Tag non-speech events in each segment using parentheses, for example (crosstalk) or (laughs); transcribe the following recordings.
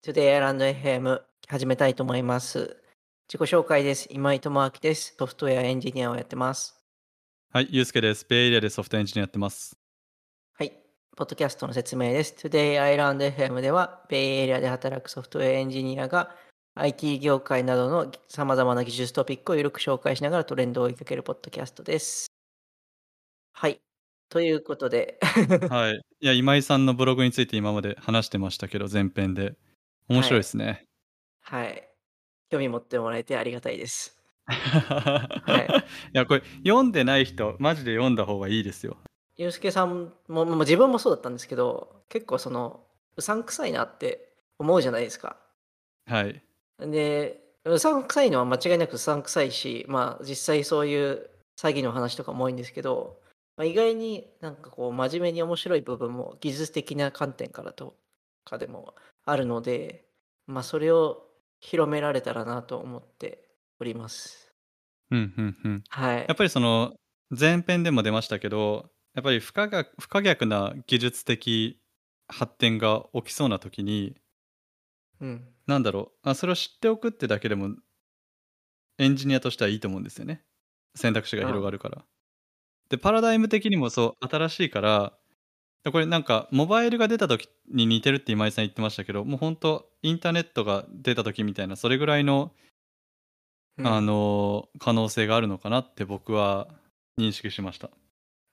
Today Island FM 始めたいと思います。自己紹介です。今井智明です。ソフトウェアエンジニアをやってます。はい、ゆうすけです。ベイエリアでソフトエンジニアやってます。はい。ポッドキャストの説明です。Today Island FM では、ベイエリアで働くソフトウェアエンジニアが IT 業界などの様々な技術トピックをゆるく紹介しながらトレンドを追いかけるポッドキャストです。はい。ということで、はい。いや、今井さんのブログについて今まで話してましたけど、前編で。面白いですね。はい。興味持ってもらえてありがたいです。(laughs) いや、これ、読んでない人、マジで読んだ方がいいですよ。ゆうすけさんも、もう自分もそうだったんですけど、結構その、うさんくさいなって思うじゃないですか。はい。で、うさんくさいのは間違いなくうさんくさいし、まあ実際そういう詐欺の話とかも多いんですけど、まあ、意外になんかこう真面目に面白い部分も技術的な観点からとかでもあるので、まあそれを広められたらなと思っております。うん、うん、うん。はいやっ。ぱりその、前編でも出ましたけど、やっぱり不可逆不可逆な技術的発展が起きそうな時に、うん。なんだろうあ、それを知っておくってだけでも、エンジニアとしてはいいと思うんですよね。選択肢が広がるから。で、パラダイム的にもそう、新しいから、これなんか、モバイルが出た時に似てるって今井さん言ってましたけど、もう本当インターネットが出た時みたいな、それぐらいの、うんあの、可能性があるのかなって僕は認識しました。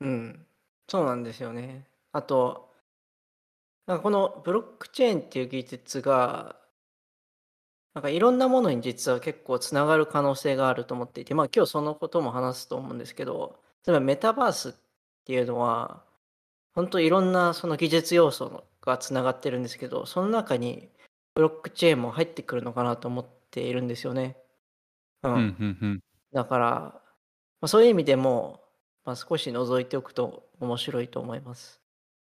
うん、そうなんですよね。あと、なんかこのブロックチェーンっていう技術が、なんかいろんなものに実は結構つながる可能性があると思っていて、まあ今日そのことも話すと思うんですけど、例えばメタバースっていうのは、本当いろんなその技術要素のがつながってるんですけど、その中にブロックチェーンも入ってくるのかなと思っているんですよね。ううん、うん、うん。だから、まあ、そういう意味でも、まあ、少し覗いておくと面白いと思います。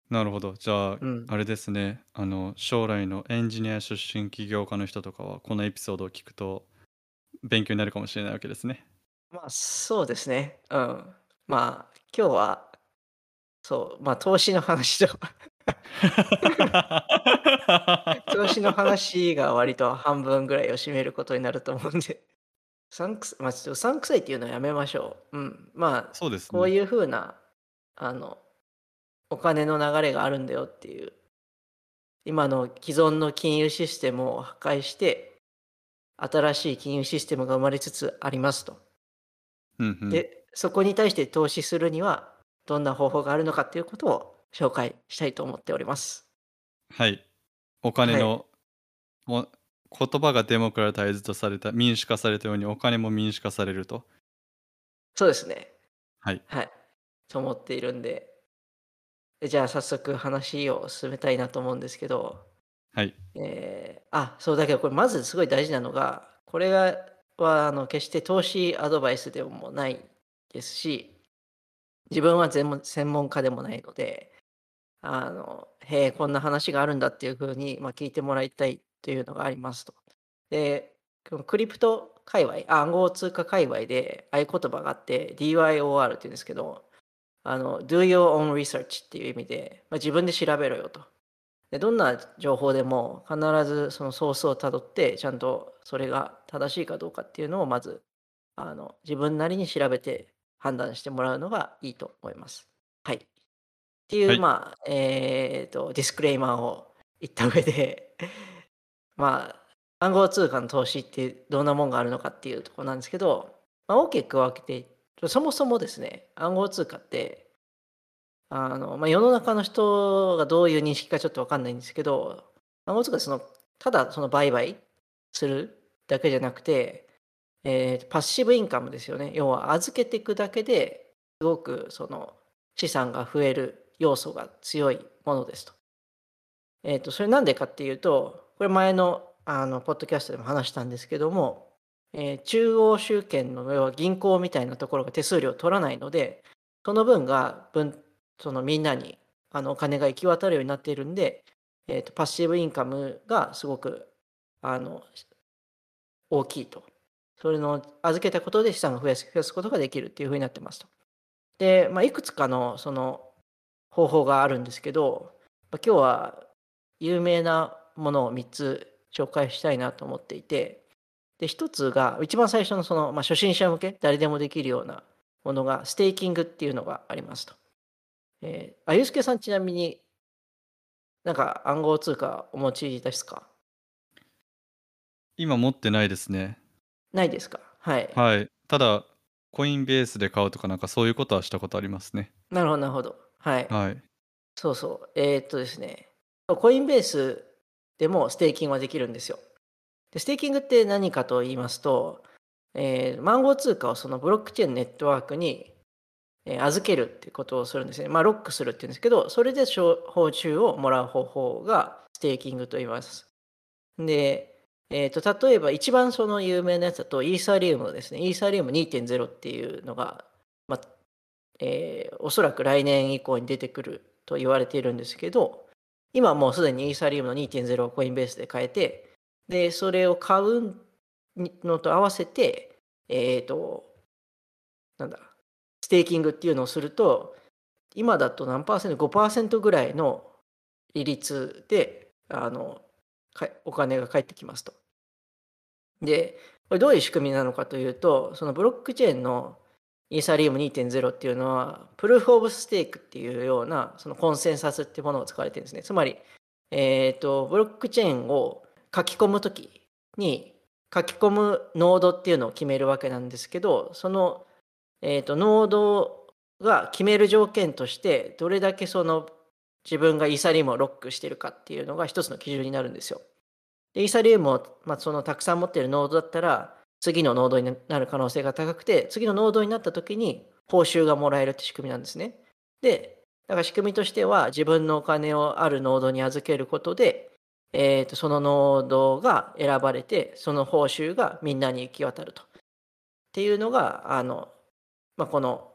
なるほど。じゃあ、うんあれですね。あの、将来のエンジニア出身起業家の人とかは、このエピソードを聞くと、勉強になるかもしれないわけですね。まあそうですね。うん。まあ今日は、そう、まあ投資の話と、(laughs) 投資の話が割と半分ぐらいを占めることになると思うんで、うさんくさまあちょっとうさんくさいっていうのはやめましょう。うん。まあそうですね。こういうふうな、あの、お金の流れがあるんだよっていう、今の既存の金融システムを破壊して、新しい金融システムが生まれつつありますと。うんうん、で、そこに対して投資するには、どんな方法があるのかっていうことを紹介したいと思っております。はい。お金の、もう言葉がデモクラタイズとされた、民主化されたように、お金も民主化されると。そうですね。はい。はい。と思っているんで、でじゃあ早速話を進めたいなと思うんですけど、はい。えーあ、そうだけどこれまずすごい大事なのが、これがはあの決して投資アドバイスでもないですし、自分は全専門家でもないので、あの、へえ、こんな話があるんだっていうふうに、まあ、聞いてもらいたいというのがありますと。で、クリプト界隈、暗号通貨界隈で合言葉があって、DYOR っていうんですけど、あの、Do your own research っていう意味で、まあ、自分で調べろよと。でどんな情報でも必ずそのソースをたどってちゃんとそれが正しいかどうかっていうのをまずあの自分なりに調べて判断してもらうのがいいと思います。はい。っていう、はいまあ、えっ、と、ディスクレイマーを言った上で、(laughs) まあ、暗号通貨の投資ってどんなもんがあるのかっていうところなんですけど、まあ、大きく分けて、そもそもですね、暗号通貨って、あの、まあ、世の中の人がどういう認識かちょっとわかんないんですけど、暗号通貨その、ただその売買するだけじゃなくて、えーパッシブインカムですよね。要は預けていくだけですごくその資産が増える要素が強いものですと。えっ、と、それなんでかっていうと、これ前のあのポッドキャストでも話したんですけども、えー中央集権の要は銀行みたいなところが手数料を取らないので、その分が分そのみんなにあのお金が行き渡るようになっているんで、えーとパッシブインカムがすごくあの大きいと。それの預けたことで資産が増やす増やすことができるっていうふうになってますと。で、まあ、いくつかのその方法があるんですけど、まあ今日は有名なものを3つ紹介したいなと思っていて、で、一つが、一番最初のその、まあ、初心者向け、誰でもできるようなものが、ステーキングっていうのがありますと。えー、あゆすけさんちなみになんか暗号通貨お持ちですか？今持ってないですね。ないですか？はい。はい。ただ、コインベースで買うとかなんかそういうことはしたことありますね。なるほど、なるほど。はい。はい。そうそう。えー、っとですね。コインベースでもステーキングはできるんですよ。でステーキングって何かと言いますと、えー、暗号通貨をそのブロックチェーンネットワークにえ預けるってことをするんですね。まあ、ロックするっていうんですけど、それで報酬をもらう方法がステーキングと言います。で、えー、と例えば一番その有名なやつだとイーサリウムですね。イーサリウム2.0っていうのが、まあえー、おそらく来年以降に出てくると言われているんですけど、今もうすでにイーサリウムの2.0をコインベースで買えて、で、それを買うのと合わせて、えっ、ー、と、なんだ、ステーキングっていうのをすると、今だと何パーセント ?5% ぐらいの利率で、あの、お金が返ってきますと。で、これどういう仕組みなのかというと、そのブロックチェーンのイーサリウム2.0っていうのは、プルーフ・オブ・ステークっていうような、そのコンセンサスっていうものを使われてるんですね。つまり、えっ、ー、と、ブロックチェーンを書き込むときに、書き込むノードっていうのを決めるわけなんですけど、そのえーと、ノードが決める条件としてどれだけその自分がイーサリウムをロックしてるかっていうのが一つの基準になるんですよ。でイーサリウムを、まあ、そのたくさん持ってるノードだったら次のノードになる可能性が高くて次のノードになった時に報酬がもらえるって仕組みなんですね。でだから仕組みとしては自分のお金をあるノードに預けることで、えーとそのノードが選ばれてその報酬がみんなに行き渡ると。っていうのがあのまあ、この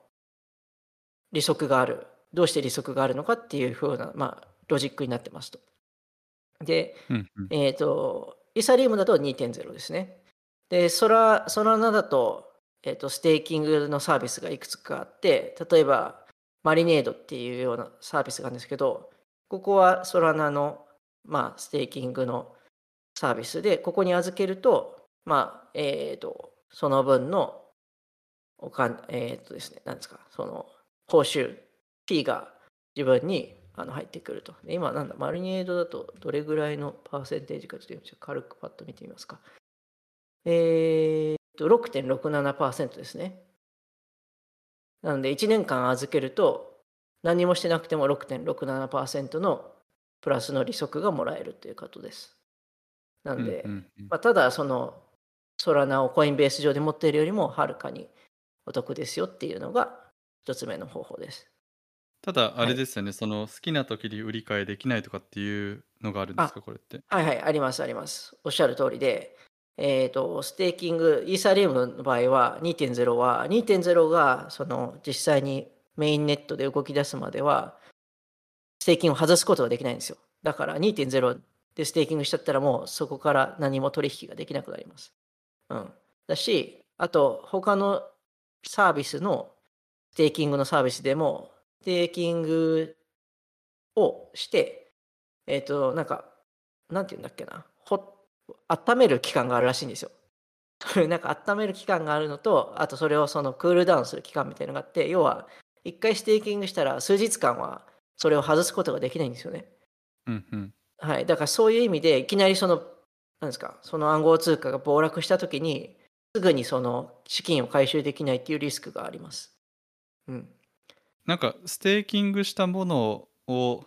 利息があるどうして利息があるのかっていうふうな、まあ、ロジックになってますと。で、うんうん、えっ、ー、とイーサリウムだと2.0ですね。でソラソラナだと,、えーと、ステーキングのサービスがいくつかあって例えばマリネードっていうようなサービスがあるんですけどここはソラナの、まあ、ステーキングのサービスでここに預けるとまあえっ、ー、とその分のおか、えーっとですね、なんですか、その、報酬、P が自分にあの入ってくると。今、なんだ、マリネードだとどれぐらいのパーセンテージかちょっと軽くパッと見てみますか。えー、と、6.67%ですね。なので、1年間預けると、何もしてなくても6.67%のプラスの利息がもらえるということです。なんで、まあ、ただ、その、ソラナをコインベース上で持っているよりもはるかにお得ですよっていうのが一つ目の方法です。ただ、あれですよね、その好きな時に売り買いできないとかっていうのがあるんですか、これって？はいはい、あります、あります。おっしゃる通りで、えっ、と、ステーキング、イーサリアムの場合は2.0は、2.0がその実際にメインネットで動き出すまでは、ステーキングを外すことができないんですよ。だから2.0でステーキングしちゃったらもうそこから何も取引ができなくなります。うん。だし、あと他のサービスのステーキングのサービスでも、ステーキングをして、えっ、ー、と、なんか、なんて言うんだっけな、ほ、温める期間があるらしいんですよ。(laughs) なんか温める期間があるのと、あとそれをそのクールダウンする期間みたいなのがあって、要は、一回ステーキングしたら数日間はそれを外すことができないんですよね。うんうん。はい。だからそういう意味で、いきなりその、なんですか、その暗号通貨が暴落したときに、すぐにその資金を回収できないっていうリスクがあります。うん。なんかステーキングしたものを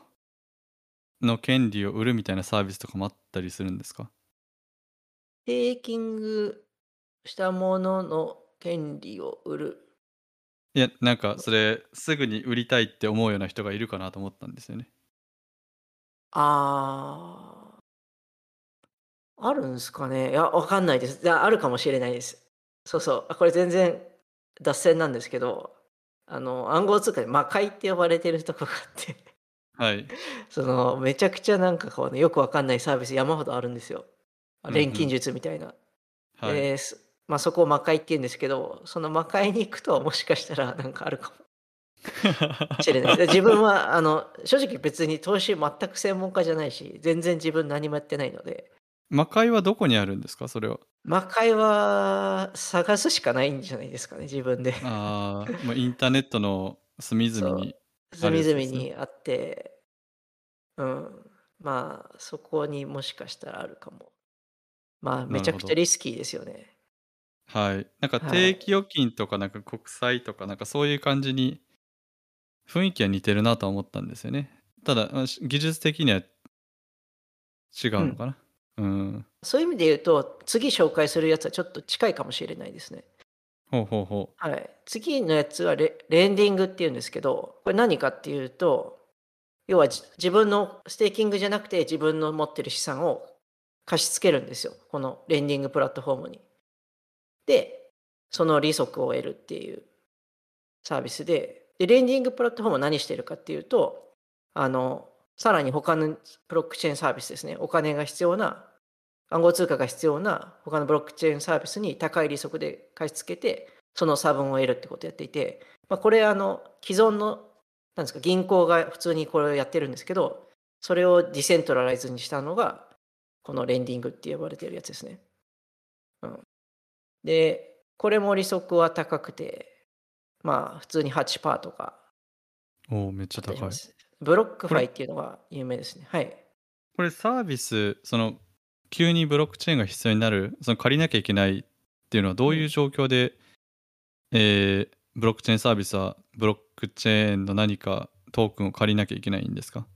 の権利を売るみたいなサービスとかもあったりするんですか？ステーキングしたものの権利を売る。いや、なんかそれすぐに売りたいって思うような人がいるかなと思ったんですよね。ああ。あるんですかねいや、わかんないです。あるかもしれないです。そうそう。あ、これ全然脱線なんですけど、あの、暗号通貨で魔界って呼ばれてるとこがあってはい。(laughs) その、めちゃくちゃなんかこうね、よくわかんないサービス山ほどあるんですよ。錬金術みたいな。はい。で、まあそこを魔界って言うんですけど、その魔界に行くともしかしたら (laughs) なんかあるかも。しれない。自分は、あの、正直別に投資全く専門家じゃないし、全然自分何もやってないので、魔界はどこにあるんですか？それは。魔界は探すしかないんじゃないですかね、自分で。ああ、ま、インターネットの隅々にある隅々やつですね。にあってうん、まあ、そこにもしかしたらあるかも。まあ、めちゃくちゃ。リスキーですよね。はい。なんかはい。定期預金とかなんか国債とかなんかそういう感じに雰囲気は似てるなとは思ったんですよね。ただ、ま、し技術的には違うん。うのかな？うん。そういう意味で言うと、次紹介するやつはちょっと近いかもしれないですね。ほうほうほう。はい。次のやつはレレンディングっていうんですけど、これ何かっていうと、要はじ自分のステーキングじゃなくて、自分の持ってる資産を貸し付けるんですよ、このレンディングプラットフォームに。で、その利息を得るっていうサービスで、で、レンディングプラットフォームは何してるかっていうと、あの、さらに他のブロックチェーンサービスですね、お金が必要な、暗号通貨が必要な他のブロックチェーンサービスに高い利息で貸し付けて、その差分を得るってことをやっていて、まあ、これあの、既存の、なんですか、銀行が普通にこれをやってるんですけど、それをディセントラライズにしたのが、このレンディングって呼ばれてるやつですね。うん。で、これも利息は高くて、まあ、普通に8%とかおお、めっちゃ高い。ブロックファイっていうのが有名ですね。はい。これサービス、その、急にブロックチェーンが必要になる、その借りなきゃいけないっていうのはどうん。ういう状況で、ええ、ブロックチェーンサービスはブロックチェーンの何かトークンを借りなきゃいけないんですか？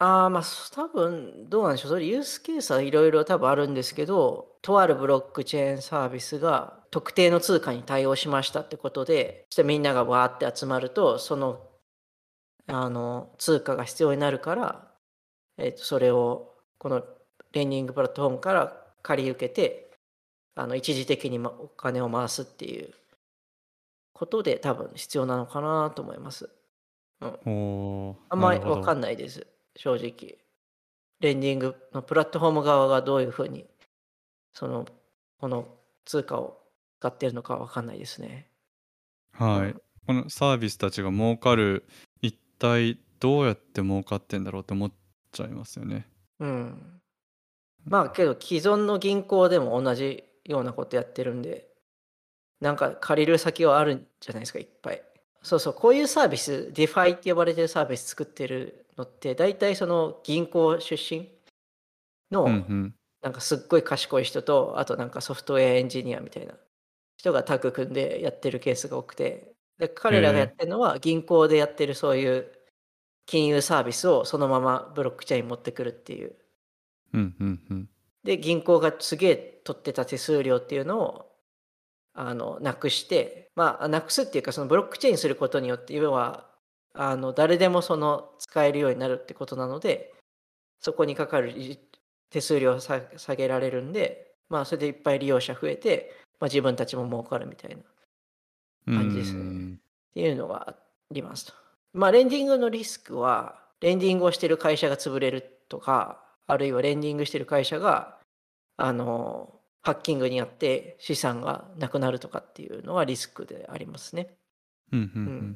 ああ、ま、そ多分どうなんでしょう、それユースケースはいろいろ多分あるんですけど、とあるブロックチェーンサービスが特定の通貨に対応しましたってことで、そしてみんながわーって集まると、その、あの、通貨が必要になるから、えっと、それをこのレンディングプラットフォームから借り受けて、あの、一時的に、ま、お金を回すっていうことで、多分必要なのかなと思います。うん。あんまりわか。んないです、正直。レンディングのプラットフォーム側がどういう風に、その、この通貨を使ってるのかわかんないですね。うはい。ん。このサービスたちが儲かる、一体どうやって儲かってんだろうって思っちゃいますよね。うん。まあ、けど既存の銀行でも同じようなことやってるんで、なんか借りる先はあるんじゃないですか、いっぱい。そうそう、こういうサービス、DeFi って呼ばれてるサービス作ってるのって、大体その銀行出身の、うんうん。なんかすっごい賢い人と、あとなんかソフトウェアエンジニアみたいな人がタッグ組んでやってるケースが多くて、で、彼らがやっ。てるのは銀行でやってるそういう金融サービスをそのままブロックチェーンに持ってくるっていう。うんうんうん。で、銀行がすげえ取ってた手数料っていうのを、あの、なくして、まあ、なくすっていうか、そのブロックチェーンにすることによって、要は、あの、誰でもその使えるようになるってことなので、そこにかかるい手数料をさ下げられるんで、まあ、それでいっぱい利用者増えて、ま、自分たちも儲かるみたいな感じですね。ん。っていうのがありますと。まあ、レンディングのリスクは、レンディングをしてる会社が潰れるとか、あるいはレンディングしてる会社が、あの、ハッキングにあって資産がなくなるとかっていうのはリスクでありますね。ふん。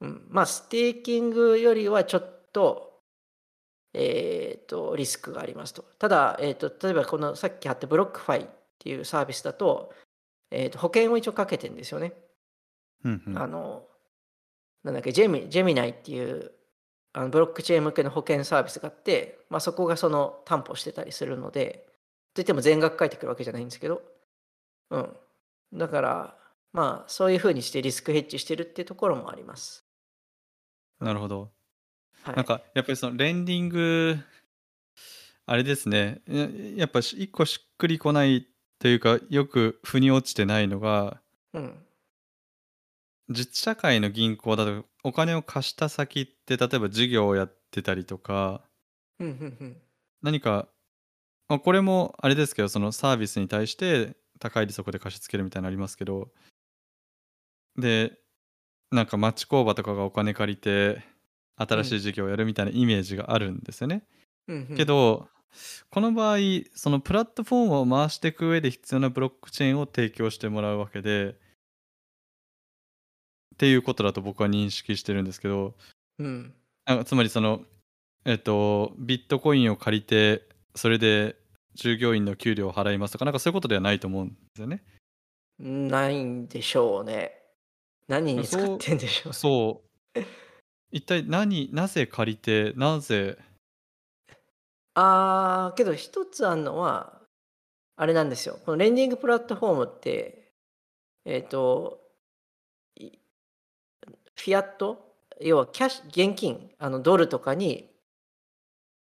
うん。うん。まあ、ステーキングよりはちょっと、えっと、リスクがありますと。ただ、えっと、例えばこのさっき貼ったブロックファイっていうサービスだと、えっと、保険を一応かけてんですよね。あの、なんだっけ、ジェミジェミナイっていう、あの、ブロックチェーン向けの保険サービスがあって、ま、そこがその担保してたりするので、といっても全額返ってくるわけじゃないんですけど、うん。だから、まあ、そういう風にしてリスクヘッジしてるっていうところもあります。うん。なるほど。はい。なんかやっぱりそのレンディングあれですね、ややっぱし1個しっくりこないというか、よく腑に落ちてないのがうん。実社会の銀行だと、お金を貸した先って、例えば事業をやってたりとかふんふんふん。何か、ま、これもあれですけど、そのサービスに対して高い利息で貸し付けるみたいなのありますけどで、なんか町工場とかがお金借りて、新しいうん。事業をやるみたいなイメージがあるんですよね。ふんふん。けど、この場合、そのプラットフォームを回してく上で必要なブロックチェーンを提供してもらうわけでっていうことだと僕は認識してるんですけどうん。あの、つまりその、えっと、ビットコインを借りてそれで従業員の給料を払いますとか、なんかそういうことではないと思うんですよね。ないんでしょうね。何に使ってんでしょう。そう。一体何なぜ借りて、なぜああ、けど一つあるのは、あれなんですよ。このレンディングプラットフォームって、えっ、と、いフィアット、要はキャッシュ、現金、あのドルとかに、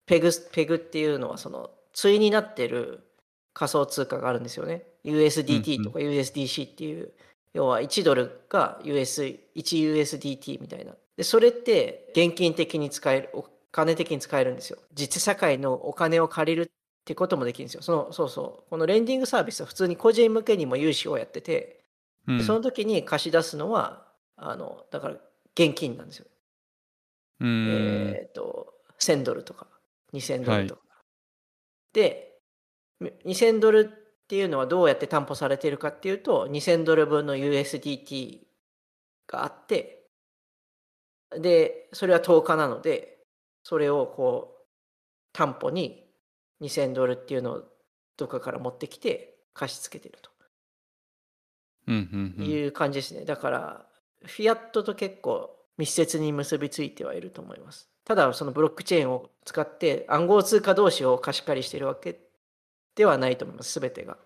ペグ、ペグっていうのはその、対になってる仮想通貨があるんですよね。USDT とん。か USDC っていう、要は1ドルが US、1USDT みたいな。で、それって現金的に使える、お金的に使えるんですよ。実社会のお金を借りるってこともできるんですよ。その、そうそう。このレンディングサービスは普通に個人向けにも融資をやってて、うん。でその時に貸し出すのは、あの、だから現金なんですよ。えっ、と、1000ドルとか、2000ドはい。ルとか。で、み2000ドルっていうのはどうやって担保されているかっていうと、2000ドル分の USDT があって、で、それは10日なので、それをこう、担保に2000ドルっていうのをどっかから持ってきて貸し付けてるとうんうんうん。いう感じですね。だから、フィアットと結構密接に結びついてはいると思います。ただ、そのブロックチェーンを使って暗号通貨同士を貸し借りしているわけではないと思います、すべてが。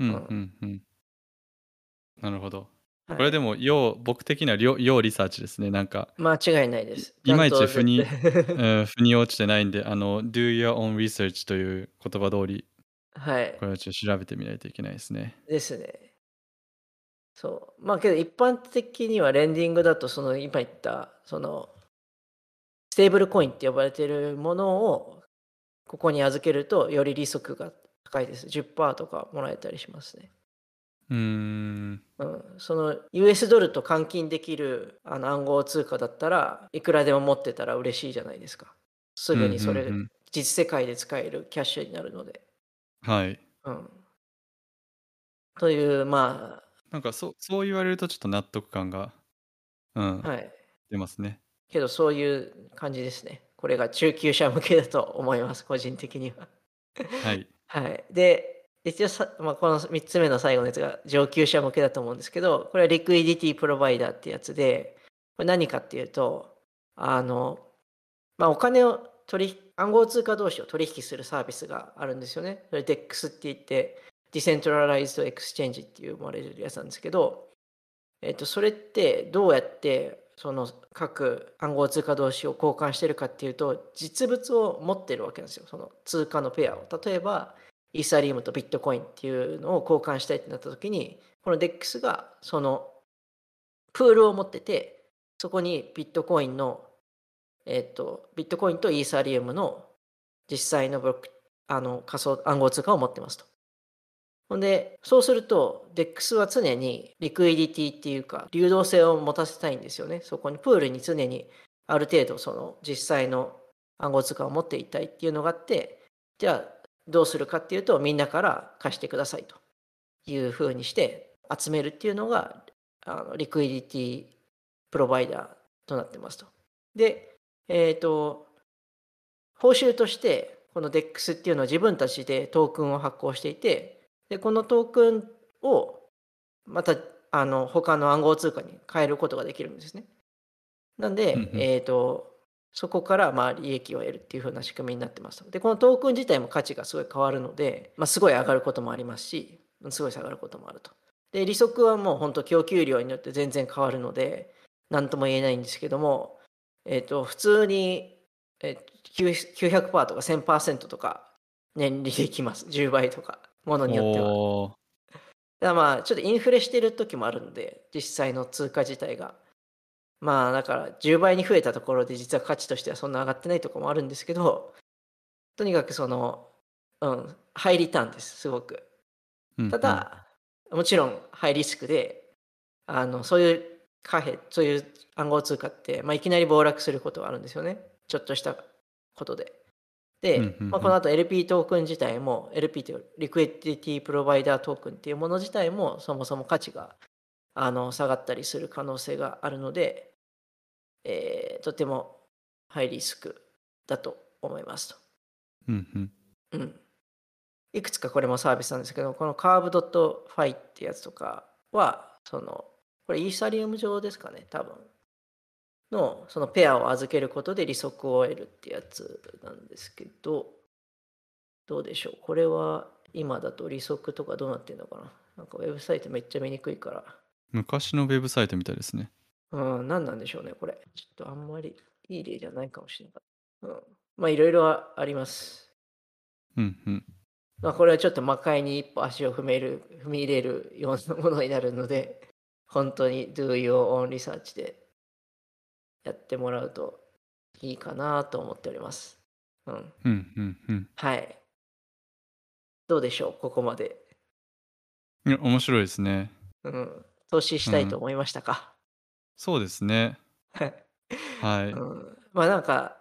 ううんん。うんうん。なるほど。はい。これでも、要僕的には要要リサーチですね。なんか、間違いないでいす。いまいち腑に、対うん、腑に落ちてないんで、あの、do your own research という言葉通り、はい。これはちょっと調べてみないといけないですね。ですね。そう。まあけど一般的にはレンディングだとその今言ったそのステーブルコインって呼ばれているものをここに預けるとより利息が高いです。10%とかもらえたりしますね。うーん。うん、その US ドルと換金できるあの暗号通貨だったらいくらでも持ってたら嬉しいじゃないですか。すぐにそれんうん。実世界で使えるキャッシュになるので。はい。うん、というまなんかそうそう言われるとちょっと納得感が、うん、あはい。出ますね。けどそういう感じですね。これが中級者向けだと思います、個人的には。はい。(laughs) はい。で、一応さ、まあ、この3つ目の最後のやつが上級者向けだと思うんですけど、これはリクイディティプロバイダーってやつで、これ何かっていうと、あの、まあ、お金を取、暗号通貨同士を取引するサービスがあるんですよね。それ DEX って言って、Decentralized Exchange っていう思われるやつなんですけど、えっと、それってどうやってその各暗号通貨同士を交換してるかっていうと実物を持ってるわけなんですよその通貨のペアを例えばイーサリウムとビットコインっていうのを交換したいってなった時にこの DEX がそのプールを持っててそこにビットコインのえっとビットコインとイーサリウムの実際のブロックあの仮想暗号通貨を持ってますとほんで、そうすると、DEX は常にリクイディティっていうか、流動性を持たせたいんですよね。そこに、プールに常にある程度、その実際の暗号通貨を持っていたいっていうのがあって、じゃあ、どうするかっていうと、みんなから貸してくださいというふうにして集めるっていうのが、あのリクイディティプロバイダーとなってますと。で、えっ、と、報酬として、この DEX っていうのは自分たちでトークンを発行していて、で、このトークンをまたあの他の暗号通貨に変えることができるんですね。なんで、うんうんえっ、と、そこからまあ利益を得るっていう風な仕組みになってますと。で、このトークン自体も価値がすごい変わるので、まあ、すごい上がることもありますし、すごい下がることもあると。で、利息はもう本当供給量によって全然変わるので、何とも言えないんですけども、えっ、と、普通に、えー900%とか1000%とか年利できます。10倍とか、ものによっては。だまあちょっとインフレしてる時もあるので実際の通貨自体がまあだから10倍に増えたところで実は価値としてはそんな上がってないところもあるんですけどとにかくそのうんハイリターンですすごく。うんうん。ただもちろんハイリスクであのそういう貨幣そういう暗号通貨って、まあ、いきなり暴落することがあるんですよね。ちょっとしたことで。で、うんうんうん。まあ、この後 LP トークン自体も LP というリクイディティプロバイダートークンっていうもの自体もそもそも価値があの下がったりする可能性があるので、えーとてもハイリスクだと思いますと。うんうんうん。いくつかこれもサービスなんですけど、このカーブドットファイってやつとかは、その、これイーサリウム上ですかね、多分。の、そのペアを預けることで利息を得るってやつなんですけど、どうでしょう？これは今だと利息とかどうなってんのかな？なんかウェブサイトめっちゃ見にくいから。昔のウェブサイトみたいですね。うん、何なんでしょうね、これ。ちょっとあんまりいい例じゃないかもしれなかった。うん。まあ、いろいろあります。うんうん。まあ、これはちょっと魔界に一歩足を踏める、踏み入れるようなものになるので、本当に do your own research でやってもらうといいかなと思っております。うん。うんうんうん。はい。どうでしょう、ここまで。いや、面白いですね。うん。投資したいと思いましたか？そうですね。はい。(laughs) うん、まあなんか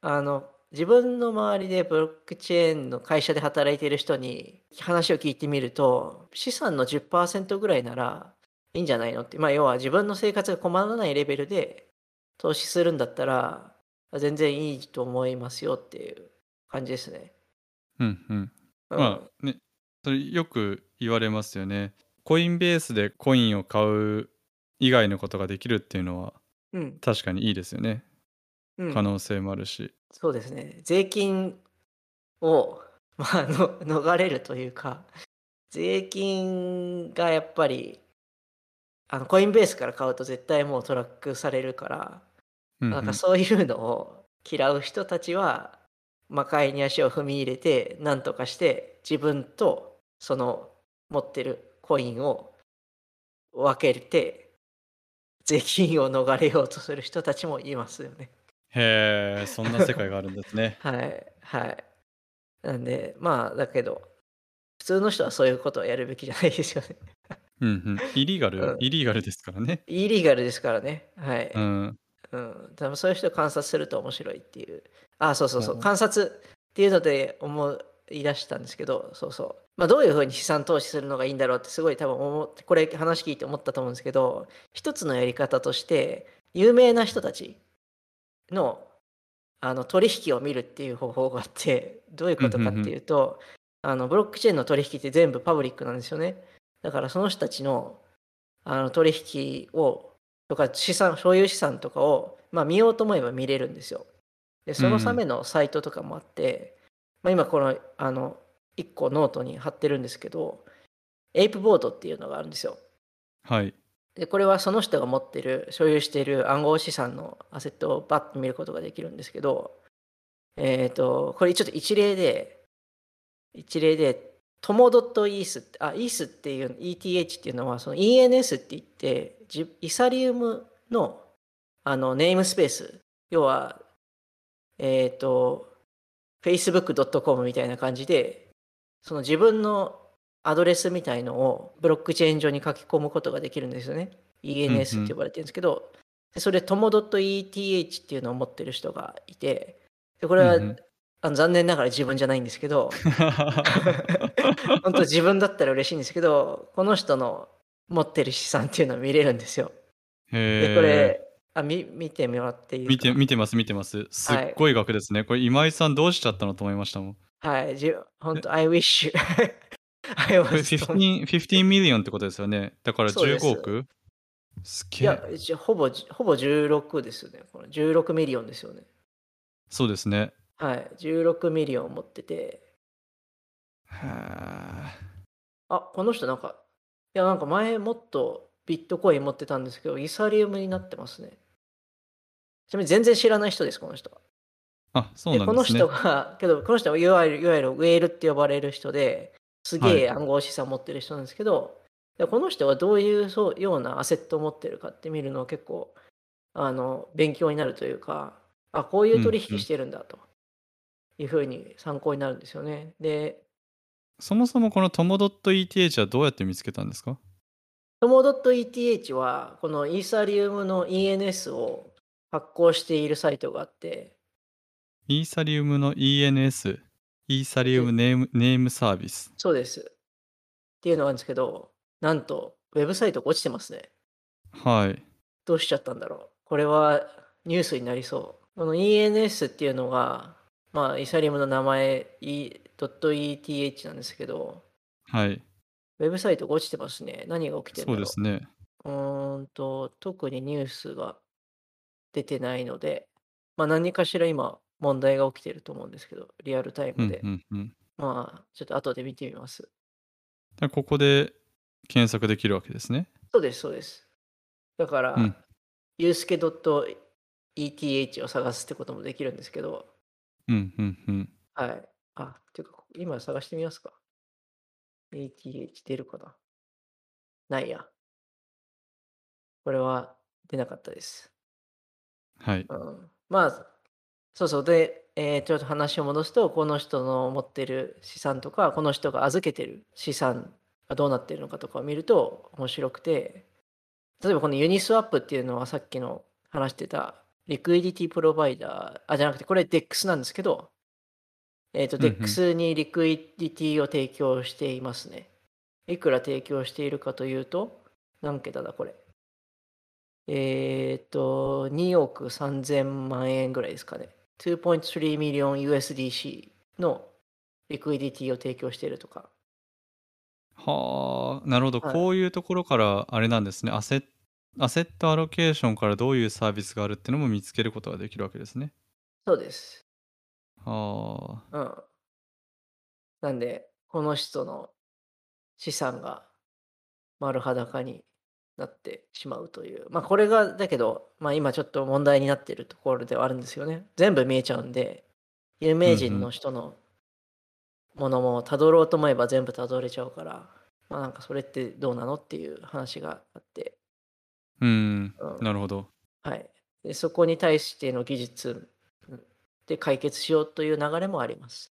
あの自分の周りでブロックチェーンの会社で働いている人に話を聞いてみると資産の10%ぐらいならいいんじゃないのってまあ要は自分の生活が困らないレベルで投資するんだったら全然いいと思いますよっていう感じですね。うんうん。うんまあね、それよく言われますよね。コインベースでコインを買う以外のことができるっていうのはうん確かにいいですよね。うん可能性もあるし。そうですね。税金を、(laughs) まあ、の逃れるというか、税金がやっぱり、あのコインベースから買うと絶対もうトラックされるから、うんうんなんかそういうのを嫌う人たちは、魔界に足を踏み入れて、なんとかして自分とその持ってるコインを分けて、税金を逃れようとする人たちもいますよね。へえ、そんな世界があるんですね。(laughs) はいはい。なんで、まあ、だけど、普通の人はそういうことをやるべきじゃないですよね。うんうん。(laughs) イリーガル、うんイリーガルですからね。イリーガルですからね。はい。うん。うん。多分そういう人を観察すると面白いっていう。あ、そうそうそう。うん観察っていうので思い出したんですけど、そうそう。まあ、どういうふうに資産投資するのがいいんだろうってすごい多分思って、これ話聞いて思ったと思うんですけど、一つのやり方として、有名な人たちのあの取引を見るっていう方法があって、どういうことかっていうと、あのブロックチェーンの取引って全部パブリックなんですよね。だからその人たちのあの取引をとか資産所有資産とかを、まあ、見ようと思えば見れるんですよ。でそのためのサイトとかもあって、まあ、今このあの1個ノートに貼ってるんですけどエイプボードっていうのがあるんですよ。はい。でこれはその人が持ってる所有している暗号資産のアセットをバッと見ることができるんですけどえっ、とこれちょっと一例で一例でトモドットイースあイースっていう ETH っていうのはその ENS って言ってじイサリウムのあのネームスペース要はえっ、と facebook.com みたいな感じでその自分のアドレスみたいのをブロックチェーン上に書き込むことができるんですよね。ENS って呼ばれてるんですけど、でそれ tomo.eth っていうのを持ってる人がいて、でこれは、うんうんあの残念ながら自分じゃないんですけど、(laughs) 本当自分だったら嬉しいんですけど、この人の持ってる資産っていうのを見れるんですよ。で、これ、あ見見てもらっていいですか？見て、見てます、見てます。すっごい額ですね。これ、今井さんどうしちゃったのと思いましたもん。はい、じ本当 I wish (laughs) I これ was 15、15ミリオンってことですよね。だからそうです15億？すげいやえ。、一応ほぼ、ほぼ16ですよね。これ16ミリオンですよね。そうですね。はい、16ミリオン持ってて、へえ。あ、この人なんか、いや、なんか前もっとビットコイン持ってたんですけど、イーサリアムになってますね。ちなみに全然知らない人です、この人は。あ、そうなんこのですね。人が、けど、この人はいわゆる、いわゆる whale って呼ばれる人で、すげえは暗号資産持ってる人なんですけど、でこの人がどういうそうようなアセットを持ってるかって見るのは結構、あの、勉強になるというか、あ、こういう取引してるんだというふうに参考になるんですよね。で、そもそもこの tomo.eth はどうやって見つけたんですか？tomo.eth は、このイーサリウムの ENS を発行しているサイトがあって、イーサリウムの ENS、イーサリウムネームネームサービス。そうです。っていうのがあるんですけど、なんと、ウェブサイトが落ちてますね。はい。どうしちゃったんだろう。これはニュースになりそう。この ENS っていうのが、まあ、イーサリアムの名前、E- .eth なんですけど、はい。ウェブサイトが落ちてますね。何が起きてるんそうだろですね。う。んと、特にニュースが出てないので、まあ何かしら今問題が起きてると思うんですけど、リアルタイうんムで。うんうん。まあ、ちょっと後で見てみます。でここで検索できるわけですね。そうです、そうです。だかうん。ら、ユースケ .eth を探すってこともできるんですけど、うんうんうん。はい。あ、ていうか、今探してみますか。ATH 出るかなないや。これは出なかったです。はい。うん、まあ、そうそう。で、えーちょっと話を戻すと、この人の持ってる資産とか、この人が預けてる資産がどうなってるのかとかを見ると面白くて、例えばこのユニスワップっていうのはさっきの話してた liquidity provider、あ、じゃなくてこれ DEX なんですけど、えっ、と、うんうん DEX に liquidity を提供していますね。いくら提供しているかというと、何桁だこれ？えっ、と、2億3000万円ぐらいですかね。2.3 million USDC のリクイディティを提供しているとか。はあ、なるほど。はいこういうところからあれなんですね。アセアセットアロケーションからどういうサービスがあるっていうのも見つけることができるわけですね。そうです。はあ。うん。なんで、この人の資産が丸裸になってしまうという。まあ、これが、だけど、まあ、今ちょっと問題になっているところではあるんですよね。全部見えちゃうんで、有名人の人のものもたどろうと思えば全部たどれちゃうから、まあ、なんかそれってどうなのっていう話があって、うん。うんなるほど。はい。でそこに対しての技術で解決しようという流れもあります。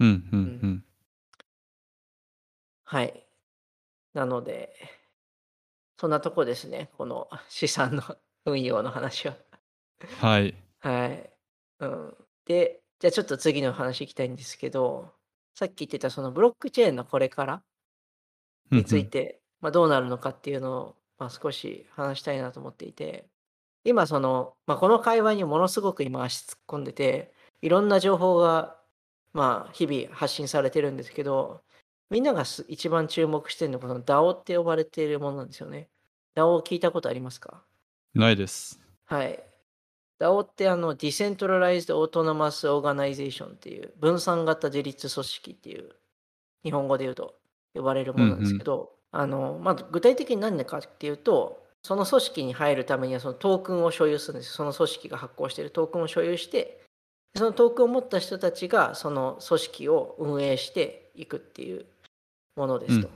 うんうんうん。はい。なので、そんなとこですね。この (laughs) 資産の運用の話は。はい。はい。うん。で、じゃあちょっと次の話いきたいんですけど、さっき言ってたそのブロックチェーンのこれからについて、まあ、どうなるのかっていうのを、まあ、少し話したいなと思っていて、今その、まあ、この会話にものすごく今足突っ込んでて、いろんな情報が、まあ、日々発信されてるんですけど、みんながす一番注目してるのはこの DAO って呼ばれているものなんですよね。DAO を聞いたことありますか？ないです。はい。DAO ってあの、Decentralized Autonomous Organization っていう分散型自立組織っていう日本語で言うと呼ばれるものなんですけど、あの、まあ、具体的に何かっていうと、その組織に入るためにはそのトークンを所有するんですよ。その組織が発行しているトークンを所有して、そのトークンを持った人たちがその組織を運営していくっていうものですと。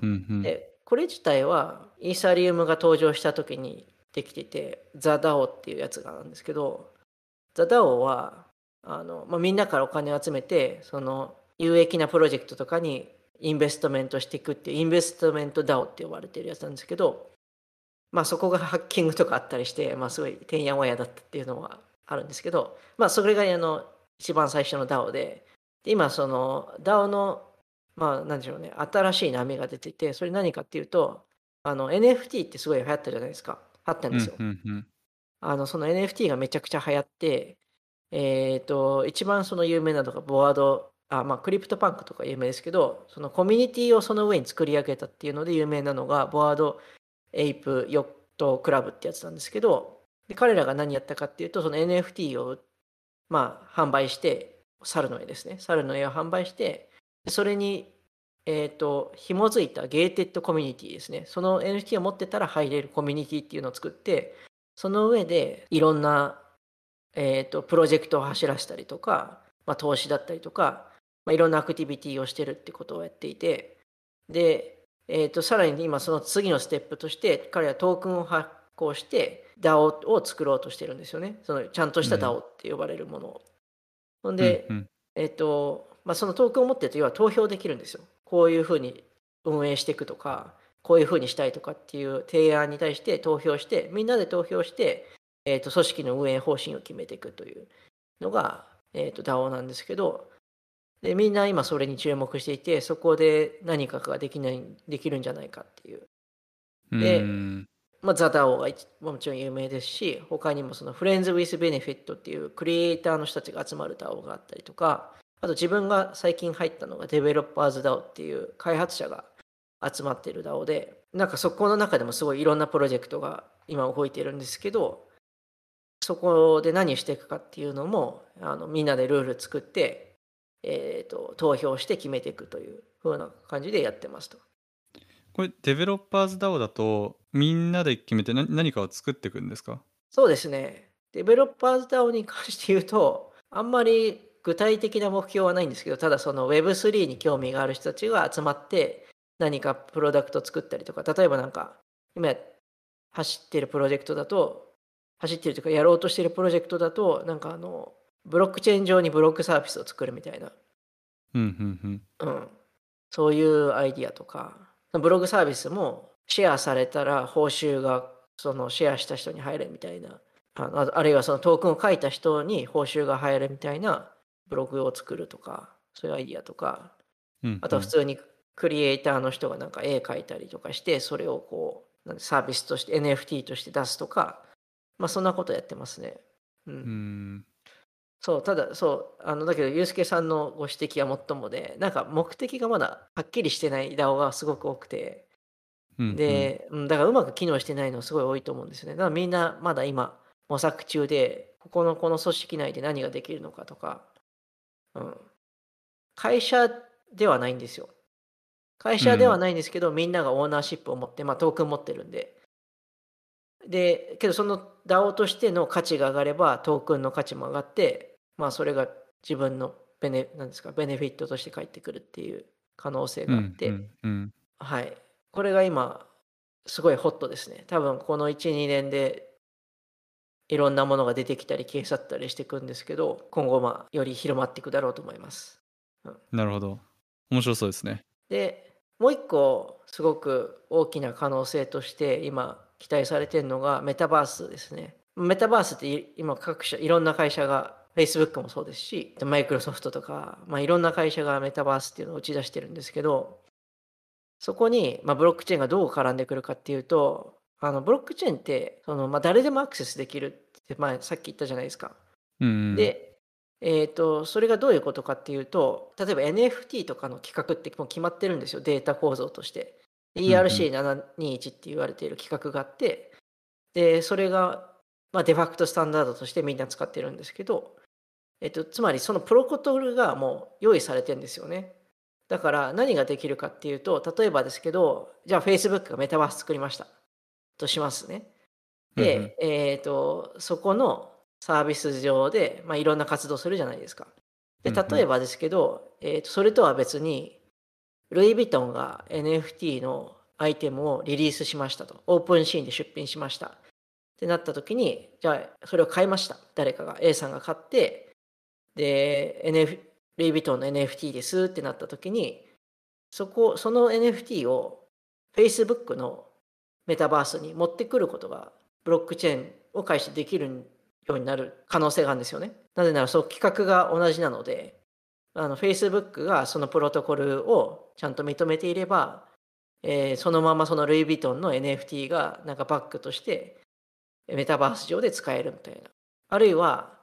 でこれ自体はイーサリウムが登場した時にできてて TheDAO っていうやつがあるんですけど TheDAO はあの、まあ、みんなからお金を集めてその有益なプロジェクトとかにインベストメントしていくっていうインベストメント DAO って呼ばれてるやつなんですけどまあそこがハッキングとかあったりしてまあすごいてんやわんやだったっていうのはあるんですけどまあそれがあの一番最初の DAO でで今その DAO のまあ、なんでしょうね、新しい波が出てて、それ何かっていうと、あの、NFT ってすごい流行ったじゃないですか。流行ったんですよ。うんうんうん。あの、その NFT がめちゃくちゃ流行って、えっ、と、一番その有名なのが Bored、あ、まあ、クリプトパンクとか有名ですけど、そのコミュニティをその上に作り上げたっていうので有名なのが、 Bored Ape Yacht Club ってやつなんですけど、で彼らが何やったかっていうと、その NFT を、まあ、販売して、猿の絵ですね。猿の絵を販売して、それに、えっ、と、紐づいたゲーテッドコミュニティですね。その NFT を持ってたら入れるコミュニティっていうのを作って、その上でいろんな、えっ、と、プロジェクトを走らせたりとか、まあ、投資だったりとか、まあ、いろんなアクティビティをしてるってことをやっていて、で、えっ、と、さらに今その次のステップとして、彼はトークンを発行して、DAO を作ろうとしてるんですよね。そのちゃんとした DAO って呼ばれるものを。ほんで、うんうんえっ、と、まあ、そのトークンを持ってると、要は投票できるんですよ。こういうふうに運営していくとか、こういうふうにしたいとかっていう提案に対して投票して、みんなで投票して、えっ、と、組織の運営方針を決めていくというのが、えっ、と、DAO なんですけど、で、みんな今それに注目していて、そこで何かができない、できるんじゃないかっていう。うでんまあ、ザ・ダオがもちろん有名ですし、他にもそのフレンズ・ウィス・ベネフィットっていうクリエイターの人たちが集まる DAO があったりとか、あと自分が最近入ったのがデベロッパーズ DAO っていう開発者が集まっている DAO で、なんかそこの中でもすごいいろんなプロジェクトが今動いてるんですけど、そこで何していくかっていうのも、あのみんなでルール作って、えーと、投票して決めていくという風な感じでやってますと。これデベロッパーズ DAO だとみんなで決めて何かを作っていくんですか？そうですね。デベロッパーズ DAO に関して言うと、あんまり具体的な目標はないんですけど、ただその Web3 に興味がある人たちが集まって何かプロダクト作ったりとか、例えばなんか今走ってるプロジェクトだと、走ってるというかやろうとしてるプロジェクトだと、なんかあの、ブロックチェーン上にブロックサービスを作るみたいな。うんうんうん。そういうアイディアとか、ブログサービスもシェアされたら報酬がそのシェアした人に入るみたいな。ああるいはそのトークンを書いた人に報酬が入るみたいなブログを作るとか、そういうアイディアとか、うんうん、あとは普通にクリエイターの人がなんか絵描いたりとかして、それをこう、サービスとして NFT として出すとか、まあそんなことやってますね。うん。うんそう、ただ、そう、あの、だけど、ユースケさんのご指摘はもっともで、なんか目的がまだはっきりしてない DAO がすごく多くて、うんうん、で、うん、だからうまく機能してないのすごい多いと思うんですよね。だからみんなまだ今模索中で、ここのこの組織内で何ができるのかとか、うん。会社ではないんですよ。会社ではないんですけど、うん、みんながオーナーシップを持って、まあトークン持ってるんで。で、けどその DAO としての価値が上がれば、トークンの価値も上がって、まあそれが自分のベネなんですかベネフィットとして返ってくるっていう可能性があって、うんうんうん、はいこれが今すごいホットですね多分この12年でいろんなものが出てきたり消え去ったりしていくんですけど今後まあより広まっていくだろうと思います、うん、なるほど。面白そうですね。でもう一個すごく大きな可能性として今期待されてるのがメタバースですね。メタバースって今各社いろんな会社が Facebook もそうですし、マイクロソフトとか、まあ、いろんな会社がメタバースっていうのを打ち出してるんですけど、そこに、まあ、ブロックチェーンがどう絡んでくるかっていうと、あのブロックチェーンってその、まあ、誰でもアクセスできるって、まあ、さっき言ったじゃないですか。うん、で、えーと、それがどういうことかっていうと、例えば NFT とかの企画ってもう決まってるんですよ、データ構造として。ERC721 って言われている企画があって、で、それが、まあ、デファクトスタンダードとしてみんな使ってるんですけど、えっと、つまりそのプロコトルがもう用意されてるんですよね。だから何ができるかっていうと、例えばですけど、じゃあ Facebook がメタバース作りましたとしますね。で、うんうん、えっ、と、そこのサービス上で、まあ、いろんな活動するじゃないですか。で、例えばですけど、えーと、それとは別に、ルイ・ヴィトンが NFT のアイテムをリリースしましたと。オープンシーンで出品しました。ってなった時に、じゃあそれを買いました。誰かが、A さんが買って、で、NF、ルイ・ヴィトンの NFT ですってなった時に、そこ、その NFT を Facebook のメタバースに持ってくることが、ブロックチェーンを介してできるようになる可能性があるんですよね。なぜなら、その企画が同じなので、あの Facebook がそのプロトコルをちゃんと認めていれば、えー、そのままそのルイ・ヴィトンの NFT がなんかバックとしてメタバース上で使えるみたいな。あるいは、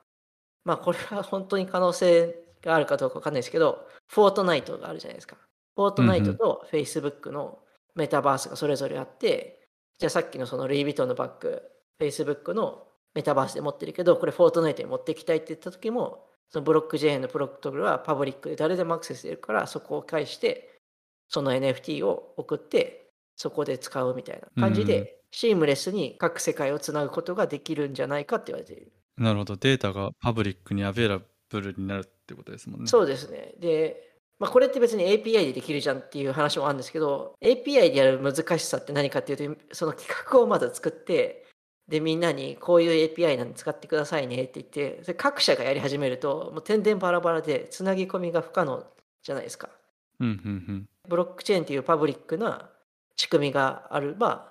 まあこれは本当に可能性があるかどうかわかんないですけど、フォートナイトがあるじゃないですか。フォートナイトと Facebook のメタバースがそれぞれあって、じゃあさっきのそのルイ・ヴィトンのバッグ、Facebook のメタバースで持ってるけど、これフォートナイトに持っていきたいって言った時も、そのブロックチェーンのプロトコルはパブリックで誰でもアクセスできるから、そこを介して、その NFT を送って、そこで使うみたいな感じで、シームレスに各世界をつなぐことができるんじゃないかって言われている。なるほど。データがパブリックにアベラブルになるってことですもんね。そうですね。で、まあ、これって別に API でできるじゃんっていう話もあるんですけど、API でやる難しさって何かっていうと、その企画をまず作って、で、みんなにこういう API なんで使ってくださいねって言って、それ各社がやり始めると、もう点々バラバラで、つなぎ込みが不可能じゃないですか。うんうんうん、ブロックチェーンっていうパブリックな仕組みがあれば、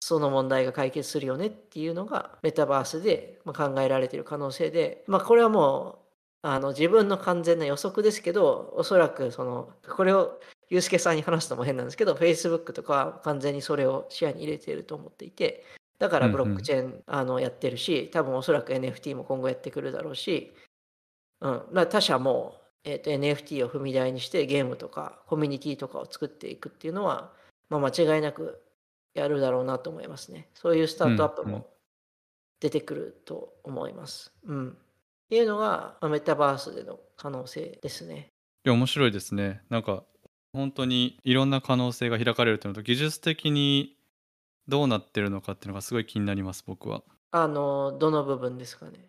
その問題が解決するよねっていうのがメタバースで考えられている可能性で、まあ、これはもうあの自分の完全な予測ですけどおそらくそのこれをユースケさんに話すのも変なんですけど Facebook とかは完全にそれを視野に入れていると思っていてだかうんうらブロックん。チェーンあのやってるし、多分おそらく NFT も今後やってくるだろうし、うん、まあ他社も、えーと NFT を踏み台にしてゲームとかコミュニティとかを作っていくっていうのは、まあ、間違いなくやるだろうなと思いますね。そういうスタートアップうんうん。も出てくると思います。うん。っていうのが、まあメタバースでの可能性ですね。いや、面白いですね。なんか、本当にいろんな可能性が開かれるというのと、技術的にどうなってるのかっていうのがすごい気になります、僕は。あの、どの部分ですかね。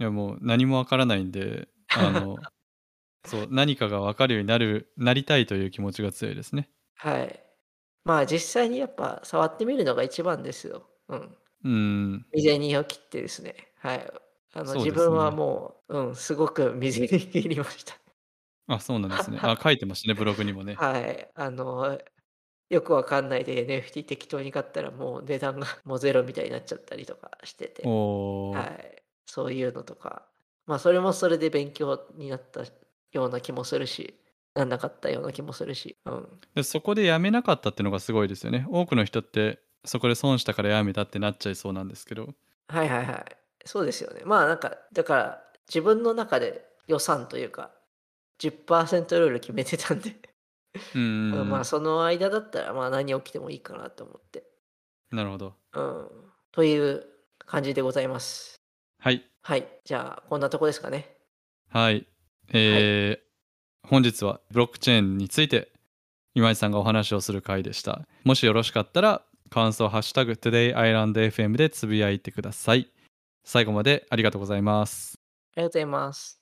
いや、もう何もわからないんで、あの、(laughs) そう、何かがわかるようになるなりたいという気持ちが強いですね。はい。まあ実際にやっぱ触ってみるのが一番ですよ。うん。うーん。未然を切ってですね。はい。あのそうです自分はね。もう、うん、すごく未然に切りました。あ、そうなんですね。(laughs) あ、書いてましたね、ブログにもね。はい。あの、よくわかんないで NFT 適当に買ったらもう値段がもうゼロみたいになっちゃったりとかしてて。おお。はい。そういうのとか。まあそれもそれで勉強になったような気もするし、なんなかったような気もするし。うん。で、そこでやめなかったっていうのがすごいですよね。多くの人って、そこで損したからやめたってなっちゃいそうなんですけど。はいはいはい。そうですよね。まあなんか、だから自分の中で予算というか、10%ルール決めてたんで、うんまあうん。(laughs) その間だったらまあ何起きてもいいかなと思って。なるほど。うん。という感じでございます。はい。はい。じゃあこんなとこですかね。はい。はい。えー、本日はブロックチェーンについて今井さんがお話をする回でした。もしよろしかったら感想ハッシュタグ TodayIslandFM でつぶやいてください。最後までありがとうございます。ありがとうございます。